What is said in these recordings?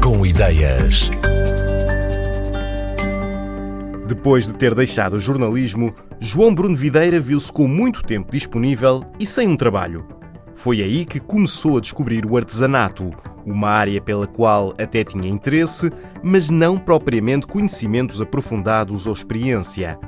Com Ideias. Depois de ter deixado o jornalismo, João Bruno Videira viu-se com muito tempo disponível e sem um trabalho. Foi aí que começou a descobrir o artesanato, uma área pela qual até tinha interesse, mas não propriamente conhecimentos aprofundados ou experiência.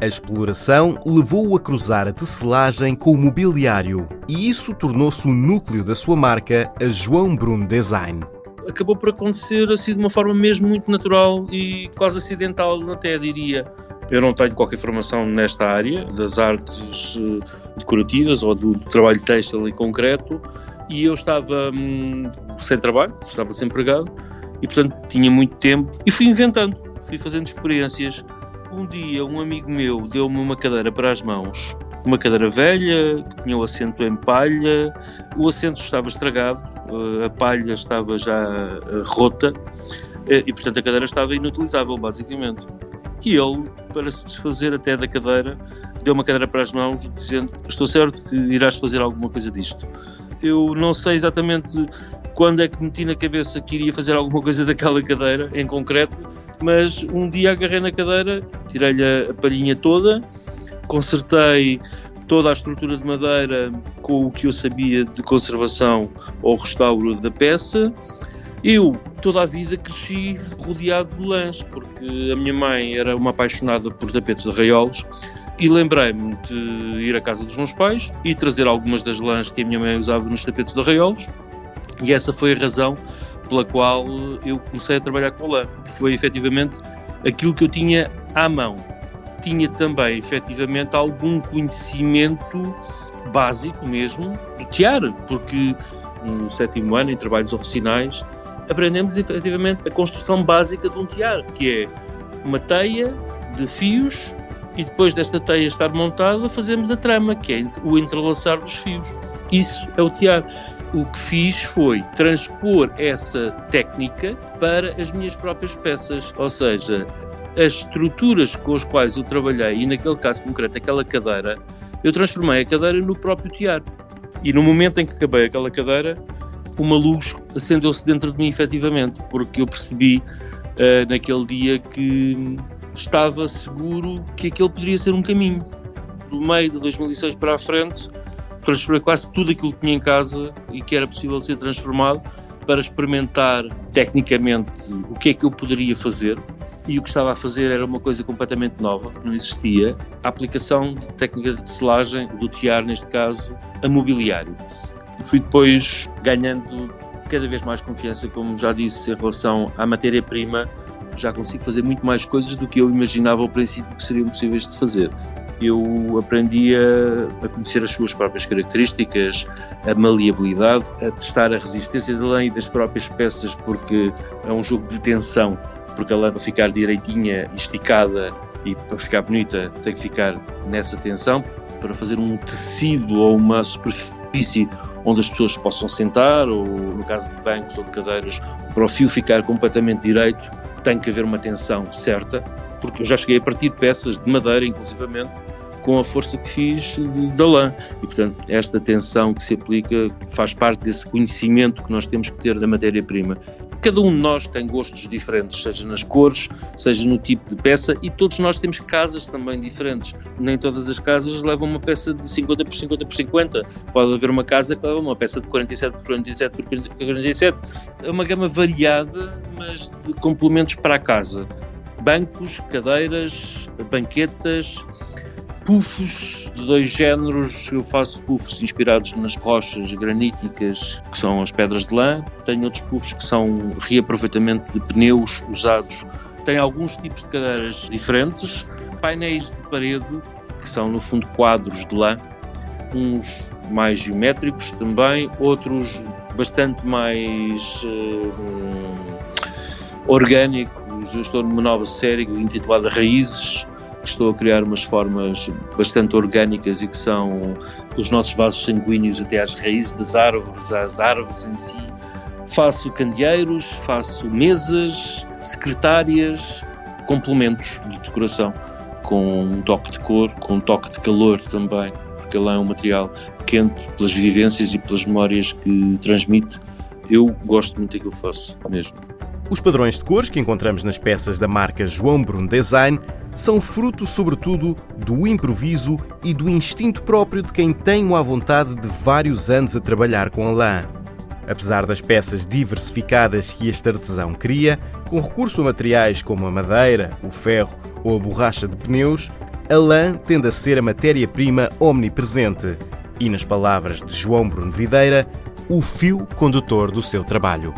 A exploração levou-o a cruzar a tecelagem com o mobiliário e isso tornou-se o núcleo da sua marca, a João Bruno Design. Acabou por acontecer assim de uma forma mesmo muito natural e quase acidental, até diria. Eu não tenho qualquer formação nesta área das artes eh, decorativas ou do trabalho têxtil em concreto e eu estava hum, sem trabalho, estava desempregado e portanto tinha muito tempo e fui inventando, fui fazendo experiências um dia, um amigo meu deu-me uma cadeira para as mãos, uma cadeira velha, que tinha o assento em palha, o assento estava estragado, a palha estava já eh, rota eh, e, portanto, a cadeira estava inutilizável, basicamente. E ele, para se desfazer até da cadeira, deu uma cadeira para as mãos, dizendo: Estou certo que irás fazer alguma coisa disto. Eu não sei exatamente quando é que meti na cabeça que iria fazer alguma coisa daquela cadeira em concreto, mas um dia agarrei na cadeira, tirei-lhe a palhinha toda, consertei toda a estrutura de madeira com o que eu sabia de conservação ou restauro da peça. Eu, toda a vida, cresci rodeado de lãs, porque a minha mãe era uma apaixonada por tapetes de arraiolos e lembrei-me de ir à casa dos meus pais e trazer algumas das lãs que a minha mãe usava nos tapetes de arraiolos e essa foi a razão pela qual eu comecei a trabalhar com lã. Foi efetivamente aquilo que eu tinha à mão. Tinha também efetivamente algum conhecimento básico mesmo do tiar, porque no sétimo ano, em trabalhos oficinais, aprendemos efetivamente a construção básica de um tiar, que é uma teia de fios e depois desta teia estar montada, fazemos a trama, que é o entrelaçar dos fios. Isso é o tiar o que fiz foi transpor essa técnica para as minhas próprias peças, ou seja, as estruturas com as quais eu trabalhei, e naquele caso concreto, aquela cadeira, eu transformei a cadeira no próprio tear. E no momento em que acabei aquela cadeira, uma luz acendeu-se dentro de mim, efetivamente, porque eu percebi uh, naquele dia que estava seguro que aquele poderia ser um caminho. Do meio de 2006 para a frente, transformei quase tudo aquilo que tinha em casa e que era possível ser transformado para experimentar tecnicamente o que é que eu poderia fazer. E o que estava a fazer era uma coisa completamente nova, que não existia, a aplicação de técnica de selagem, do tiar, neste caso, a mobiliário. Fui depois ganhando cada vez mais confiança, como já disse, em relação à matéria-prima, já consigo fazer muito mais coisas do que eu imaginava ao princípio que seriam possíveis de fazer. Eu aprendi a, a, conhecer as suas próprias características, a maleabilidade, a testar a resistência da lã e das próprias peças, porque é um jogo de tensão, porque a lã para ficar direitinha, esticada e para ficar bonita tem que ficar nessa tensão, para fazer um tecido ou uma superfície onde as pessoas possam sentar, ou no caso de bancos ou de cadeiras, para o fio ficar completamente direito, tem que haver uma tensão certa porque eu já cheguei a partir peças de madeira, inclusivamente, com a força que fiz da lã. E, portanto, esta tensão que se aplica faz parte desse conhecimento que nós temos que ter da matéria-prima. Cada um de nós tem gostos diferentes, seja nas cores, seja no tipo de peça, e todos nós temos casas também diferentes. Nem todas as casas levam uma peça de 50 por 50 por 50. Pode haver uma casa que leva uma peça de 47 por 47 por 47. É uma gama variada, mas de complementos para a casa bancos, cadeiras, banquetas, puffs de dois géneros. Eu faço puffs inspirados nas rochas graníticas, que são as pedras de lã. Tenho outros puffs que são reaproveitamento de pneus usados. Tenho alguns tipos de cadeiras diferentes, painéis de parede, que são no fundo quadros de lã, uns mais geométricos também, outros bastante mais uh, orgânicos eu estou numa nova série intitulada Raízes, estou a criar umas formas bastante orgânicas e que são os nossos vasos sanguíneos até às raízes das árvores, às árvores em si. Faço candeeiros, faço mesas, secretárias, complementos de decoração, com um toque de cor, com um toque de calor também, porque ele é um material quente pelas vivências e pelas memórias que transmite. Eu gosto muito daquilo que faço mesmo. Os padrões de cores que encontramos nas peças da marca João Bruno Design são fruto, sobretudo, do improviso e do instinto próprio de quem tem a vontade de vários anos a trabalhar com a lã. Apesar das peças diversificadas que este artesão cria, com recurso a materiais como a madeira, o ferro ou a borracha de pneus, a lã tende a ser a matéria-prima omnipresente e, nas palavras de João Bruno Videira, o fio condutor do seu trabalho.